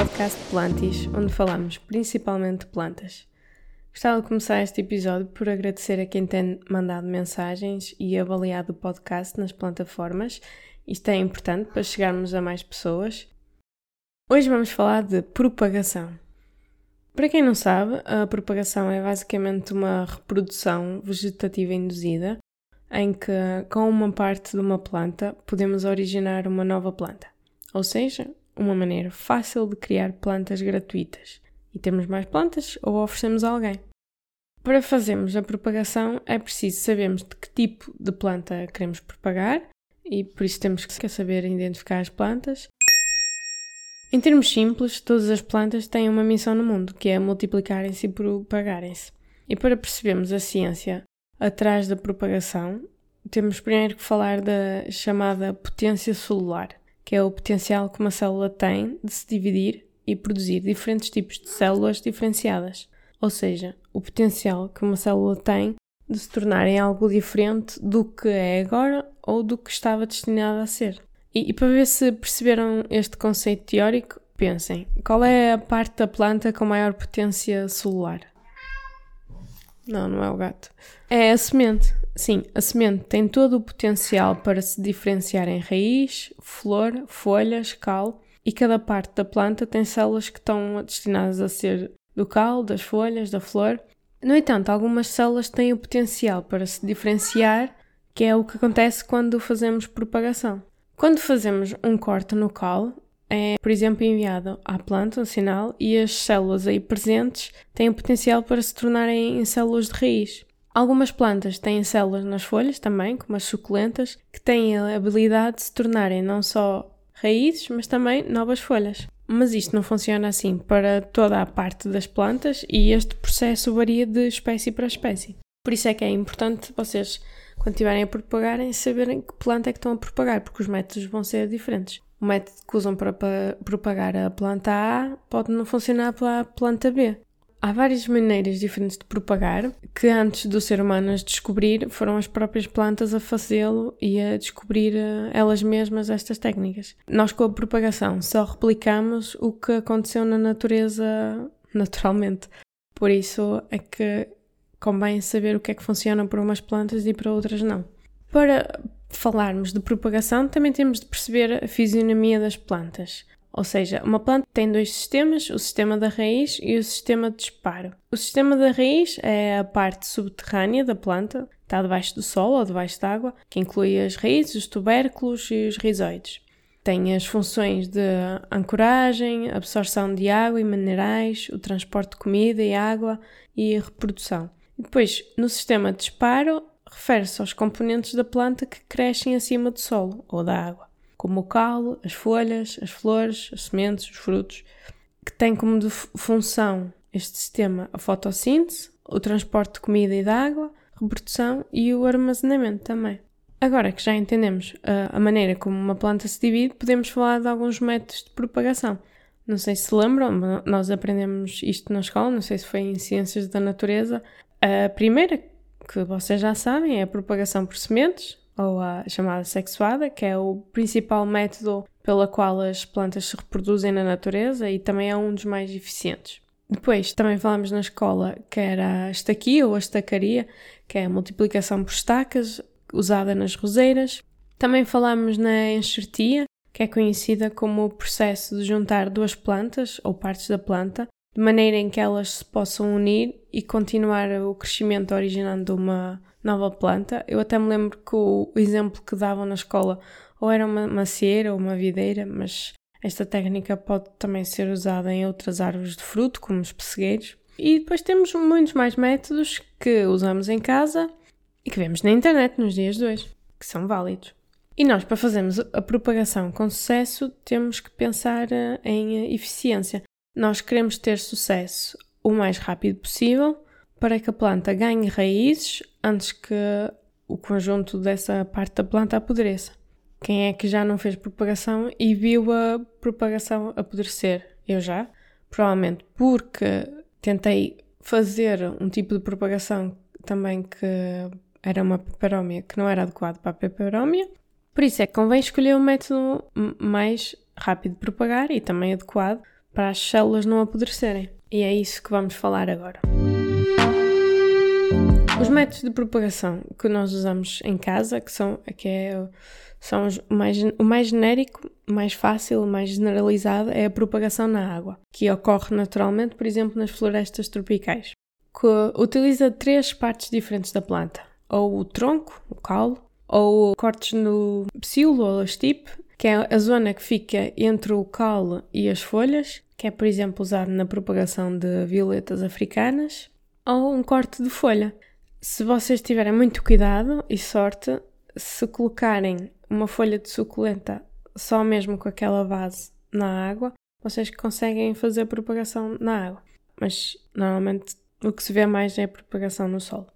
podcast Plantis, onde falamos principalmente de plantas. Gostava de começar este episódio por agradecer a quem tem mandado mensagens e avaliado o podcast nas plataformas. Isto é importante para chegarmos a mais pessoas. Hoje vamos falar de propagação. Para quem não sabe, a propagação é basicamente uma reprodução vegetativa induzida em que, com uma parte de uma planta, podemos originar uma nova planta. Ou seja, uma maneira fácil de criar plantas gratuitas. E temos mais plantas ou oferecemos a alguém. Para fazermos a propagação é preciso sabermos de que tipo de planta queremos propagar e por isso temos que saber identificar as plantas. Em termos simples, todas as plantas têm uma missão no mundo, que é multiplicarem-se e propagarem-se. E para percebermos a ciência atrás da propagação, temos primeiro que falar da chamada potência celular, que é o potencial que uma célula tem de se dividir e produzir diferentes tipos de células diferenciadas, ou seja, o potencial que uma célula tem de se tornar em algo diferente do que é agora ou do que estava destinado a ser. E, e para ver se perceberam este conceito teórico, pensem: qual é a parte da planta com maior potência celular? Não, não é o gato. É a semente. Sim, a semente tem todo o potencial para se diferenciar em raiz, flor, folhas, cal e cada parte da planta tem células que estão destinadas a ser do cal, das folhas, da flor. No entanto, algumas células têm o potencial para se diferenciar, que é o que acontece quando fazemos propagação. Quando fazemos um corte no cal, é, por exemplo, enviado à planta um sinal e as células aí presentes têm o potencial para se tornarem em células de raiz. Algumas plantas têm células nas folhas também, como as suculentas, que têm a habilidade de se tornarem não só raízes, mas também novas folhas. Mas isto não funciona assim para toda a parte das plantas e este processo varia de espécie para espécie. Por isso é que é importante vocês, quando estiverem a propagarem, saberem que planta é que estão a propagar, porque os métodos vão ser diferentes o método que usam para propagar a planta A pode não funcionar para a planta B. Há várias maneiras diferentes de propagar que, antes do ser humano as descobrir, foram as próprias plantas a fazê-lo e a descobrir eh, elas mesmas estas técnicas. Nós, com a propagação, só replicamos o que aconteceu na natureza naturalmente. Por isso é que convém saber o que é que funciona para umas plantas e para outras não. Para falarmos de propagação, também temos de perceber a fisionomia das plantas. Ou seja, uma planta tem dois sistemas, o sistema da raiz e o sistema de disparo. O sistema da raiz é a parte subterrânea da planta, está debaixo do solo ou debaixo da água, que inclui as raízes, os tubérculos e os rizoides. Tem as funções de ancoragem, absorção de água e minerais, o transporte de comida e água e reprodução. Depois, no sistema de disparo, refere-se aos componentes da planta que crescem acima do solo ou da água, como o calo, as folhas, as flores, as sementes, os frutos, que têm como função este sistema a fotossíntese, o transporte de comida e de água, reprodução e o armazenamento também. Agora que já entendemos a, a maneira como uma planta se divide, podemos falar de alguns métodos de propagação. Não sei se lembram, nós aprendemos isto na escola, não sei se foi em Ciências da Natureza. A primeira que vocês já sabem é a propagação por sementes, ou a chamada sexuada, que é o principal método pela qual as plantas se reproduzem na natureza e também é um dos mais eficientes. Depois também falamos na escola que era a estaquia ou a estacaria, que é a multiplicação por estacas usada nas roseiras. Também falamos na enxertia, que é conhecida como o processo de juntar duas plantas ou partes da planta de maneira em que elas se possam unir e continuar o crescimento originando uma nova planta. Eu até me lembro que o, exemplo que davam na escola ou era uma macieira ou uma videira, mas esta técnica pode também ser usada em outras árvores de fruto, como os pessegueiros. E depois temos muitos mais métodos que usamos em casa e que vemos na internet nos dias de hoje, que são válidos. E nós, para fazermos a propagação com sucesso, temos que pensar eh, em eficiência. Nós queremos ter sucesso o mais rápido possível para que a planta ganhe raízes antes que o conjunto dessa parte da planta apodreça. Quem é que já não fez propagação e viu a propagação apodrecer? Eu já. Provavelmente porque tentei fazer um tipo de propagação também que era uma peperómia que não era adequado para a peperómia. Por isso é que convém escolher um método mais rápido de propagar e também adequado para as células não apodrecerem. E é isso que vamos falar agora. Os métodos de propagação que nós usamos em casa, que são, que é, são os, mais, o mais genérico, mais fácil, mais generalizado, é a propagação na água, que ocorre naturalmente, por exemplo, nas florestas tropicais, que utiliza três partes diferentes da planta, ou o tronco, o caule, ou cortes no psilo ou estipe, que é a zona que fica entre o caule e as folhas, que é, por exemplo, usado na propagação de violetas africanas, ou um corte de folha. Se vocês tiverem muito cuidado e sorte, se colocarem uma folha de suculenta só mesmo com aquela base na água, vocês conseguem fazer propagação na água. Mas normalmente o que se vê mais é a propagação no solo.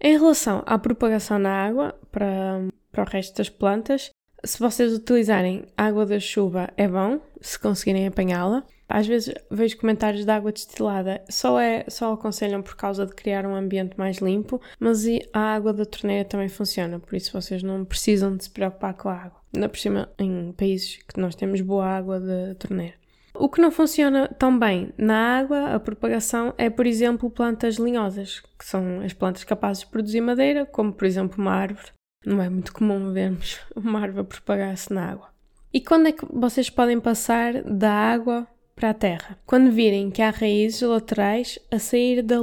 Em relação à propagação na água para, para o resto das plantas, se vocês utilizarem água da chuva é bom, se conseguirem apanhá-la. Às vezes vejo comentários de água destilada, só, é, só aconselham por causa de criar um ambiente mais limpo, mas a água da torneira também funciona, por isso vocês não precisam de se preocupar com a água. Ainda por cima, em países que nós temos boa água de torneira. O que não funciona tão bem na água, a propagação, é, por exemplo, plantas linhosas, que são as plantas capazes de produzir madeira, como por exemplo uma árvore. Não é muito comum vermos uma árvore propagar-se na água. E quando é que vocês podem passar da água para a terra? Quando virem que há raízes laterais a sair da,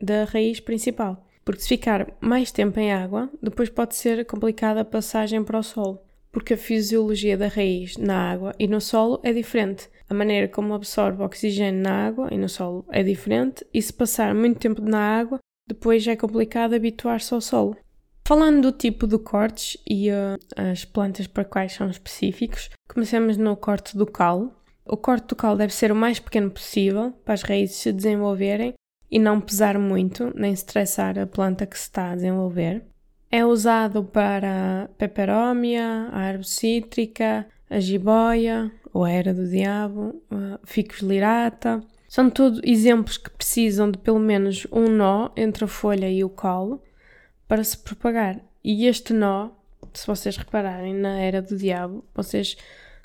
da raiz principal. Porque se ficar mais tempo em água, depois pode ser complicada a passagem para o solo. Porque a fisiologia da raiz na água e no solo é diferente. A maneira como absorve oxigênio na água e no solo é diferente, e se passar muito tempo na água, depois é complicado habituar-se ao solo. Falando do tipo de cortes e uh, as plantas para quais são específicos, comecemos no corte do caule. O corte do caule deve ser o mais pequeno possível para as raízes se desenvolverem e não pesar muito, nem estressar a planta que se está a desenvolver. É usado para a peperómia, a árvore cítrica, a jiboia, ou a era do diabo, ficus lirata. São tudo exemplos que precisam de pelo menos um nó entre a folha e o caule para se propagar. E este nó, se vocês repararem na era do diabo, vocês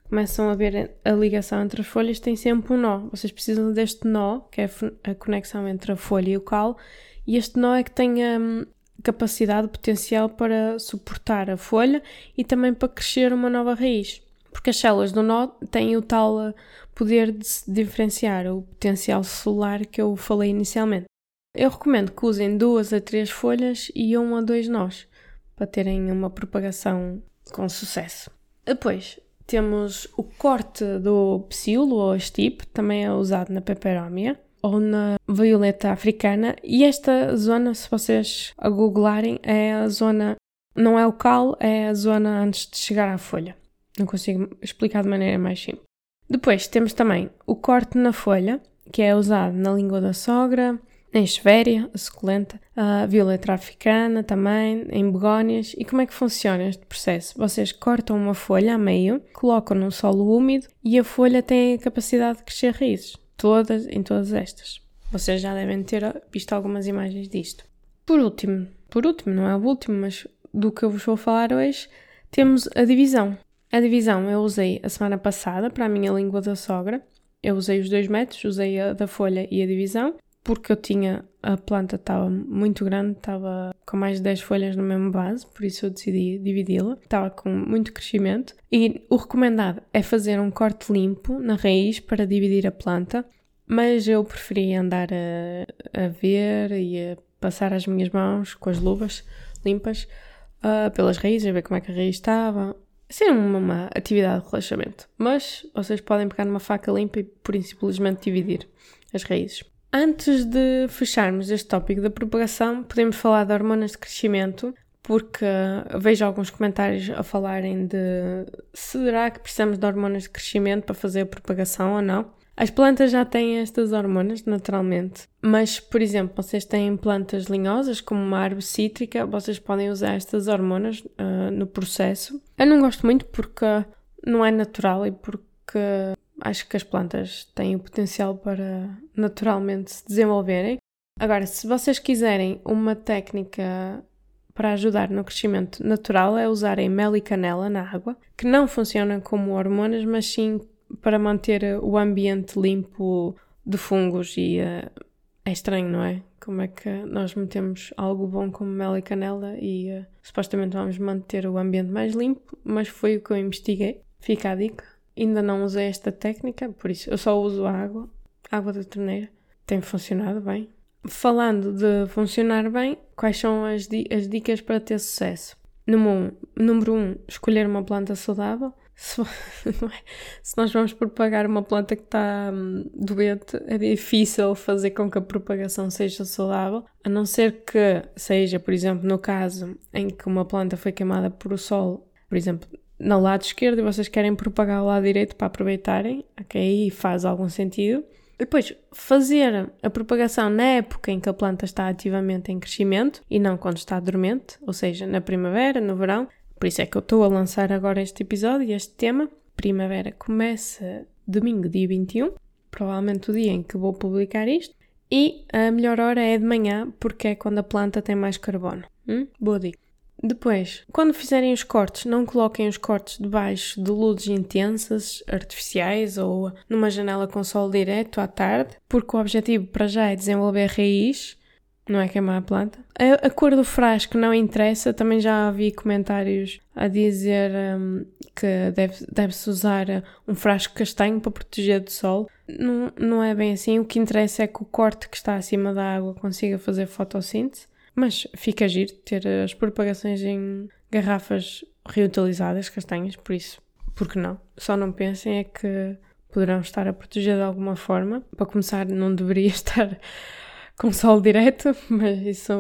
começam a ver a ligação entre as folhas, tem sempre um nó. Vocês precisam deste nó, que é a conexão entre a folha e o caule, e este nó é que tem a hum, capacidade, potencial para suportar a folha e também para crescer uma nova raiz. Porque as células do nó têm o tal uh, poder de se diferenciar, o potencial celular que eu falei inicialmente. Eu recomendo que usem duas a três folhas e um a dois nós, para terem uma propagação com sucesso. Depois temos o corte do psilo ou estipe, também é usado na peperomia ou na violeta africana. E esta zona, se vocês a googlarem, é a zona, não é o cal, é a zona antes de chegar à folha. Não consigo explicar de maneira mais simples. Depois temos também o corte na folha, que é usado na língua da sogra, em Esvéria, a suculenta, a violeta africana também, em begónias. E como é que funciona este processo? Vocês cortam uma folha a meio, colocam num solo úmido e a folha tem a capacidade de crescer raízes. Todas, em todas estas. Vocês já devem ter visto algumas imagens disto. Por último, por último, não é o último, mas do que eu vos vou falar hoje, temos a divisão. A divisão eu usei a semana passada para a minha língua da sogra. Eu usei os dois métodos, usei a da folha e a divisão porque eu tinha, a planta estava muito grande, estava com mais de 10 folhas na mesma base, por isso eu decidi dividi-la. Estava com muito crescimento e o recomendado é fazer um corte limpo na raiz para dividir a planta, mas eu preferi andar a, a ver e a passar as minhas mãos com as luvas limpas uh, pelas raízes, a ver como é que a raiz estava. Ser uma, uma atividade de relaxamento, mas vocês podem pegar numa faca limpa e por simplesmente dividir as raízes. Antes de fecharmos este tópico da propagação, podemos falar de hormonas de crescimento, porque vejo alguns comentários a falarem de será que precisamos de hormonas de crescimento para fazer a propagação ou não. As plantas já têm estas hormonas naturalmente, mas, por exemplo, vocês têm plantas linhosas, como uma árvore cítrica, vocês podem usar estas hormonas uh, no processo. Eu não gosto muito porque não é natural e porque acho que as plantas têm o potencial para naturalmente se desenvolverem. Agora, se vocês quiserem uma técnica para ajudar no crescimento natural, é usarem mel e canela na água, que não funcionam como hormonas, mas sim para manter o ambiente limpo de fungos e uh, é estranho, não é? Como é que nós metemos algo bom como mel e canela e uh, supostamente vamos manter o ambiente mais limpo, mas foi o que eu investiguei. Fica a dica. Ainda não usei esta técnica, por isso eu só uso água, água da torneira. Tem funcionado bem. Falando de funcionar bem, quais são as, as dicas para ter sucesso? Número 1, um, número um, escolher uma planta saudável. Se, se, nós vamos propagar uma planta que está hum, doente, é difícil fazer com que a propagação seja saudável, a não ser que seja, por exemplo, no caso em que uma planta foi queimada por o sol, por exemplo, no lado esquerdo e vocês querem propagar o lado direito para aproveitarem, ok, aí faz algum sentido. Depois, fazer a propagação na época em que a planta está ativamente em crescimento e não quando está dormente, ou seja, na primavera, no verão. Por isso é que eu estou a lançar agora este episódio e este tema. Primavera começa domingo, dia 21, provavelmente o dia em que vou publicar isto. E a melhor hora é de manhã, porque é quando a planta tem mais carbono. Hum? Boa dica. Depois, quando fizerem os cortes, não coloquem os cortes debaixo de luzes intensas, artificiais ou numa janela com sol direto à tarde, porque o objetivo para já é desenvolver raiz, não é queimar a planta. A, a cor do frasco não interessa, também já vi comentários a dizer um, que deve-se deve usar um frasco castanho para proteger do sol. Não, não é bem assim, o que interessa é que o corte que está acima da água consiga fazer fotossíntese. Mas fica giro ter as propagações em garrafas reutilizadas, castanhas, por isso, porque não? Só não pensem é que poderão estar a proteger de alguma forma. Para começar, não deveria estar com sol direto, mas isso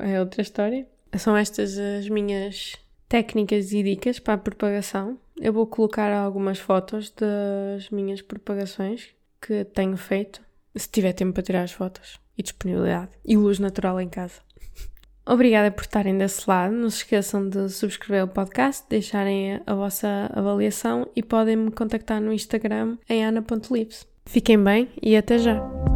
é outra história. São estas as minhas técnicas e dicas para a propagação. Eu vou colocar algumas fotos das minhas propagações que tenho feito, se tiver tempo para tirar as fotos e disponibilidade e luz natural em casa. Obrigada por estarem desse lado. Não se esqueçam de subscrever o podcast, deixarem a vossa avaliação e podem me contactar no Instagram em ana.lives. Fiquem bem e até já!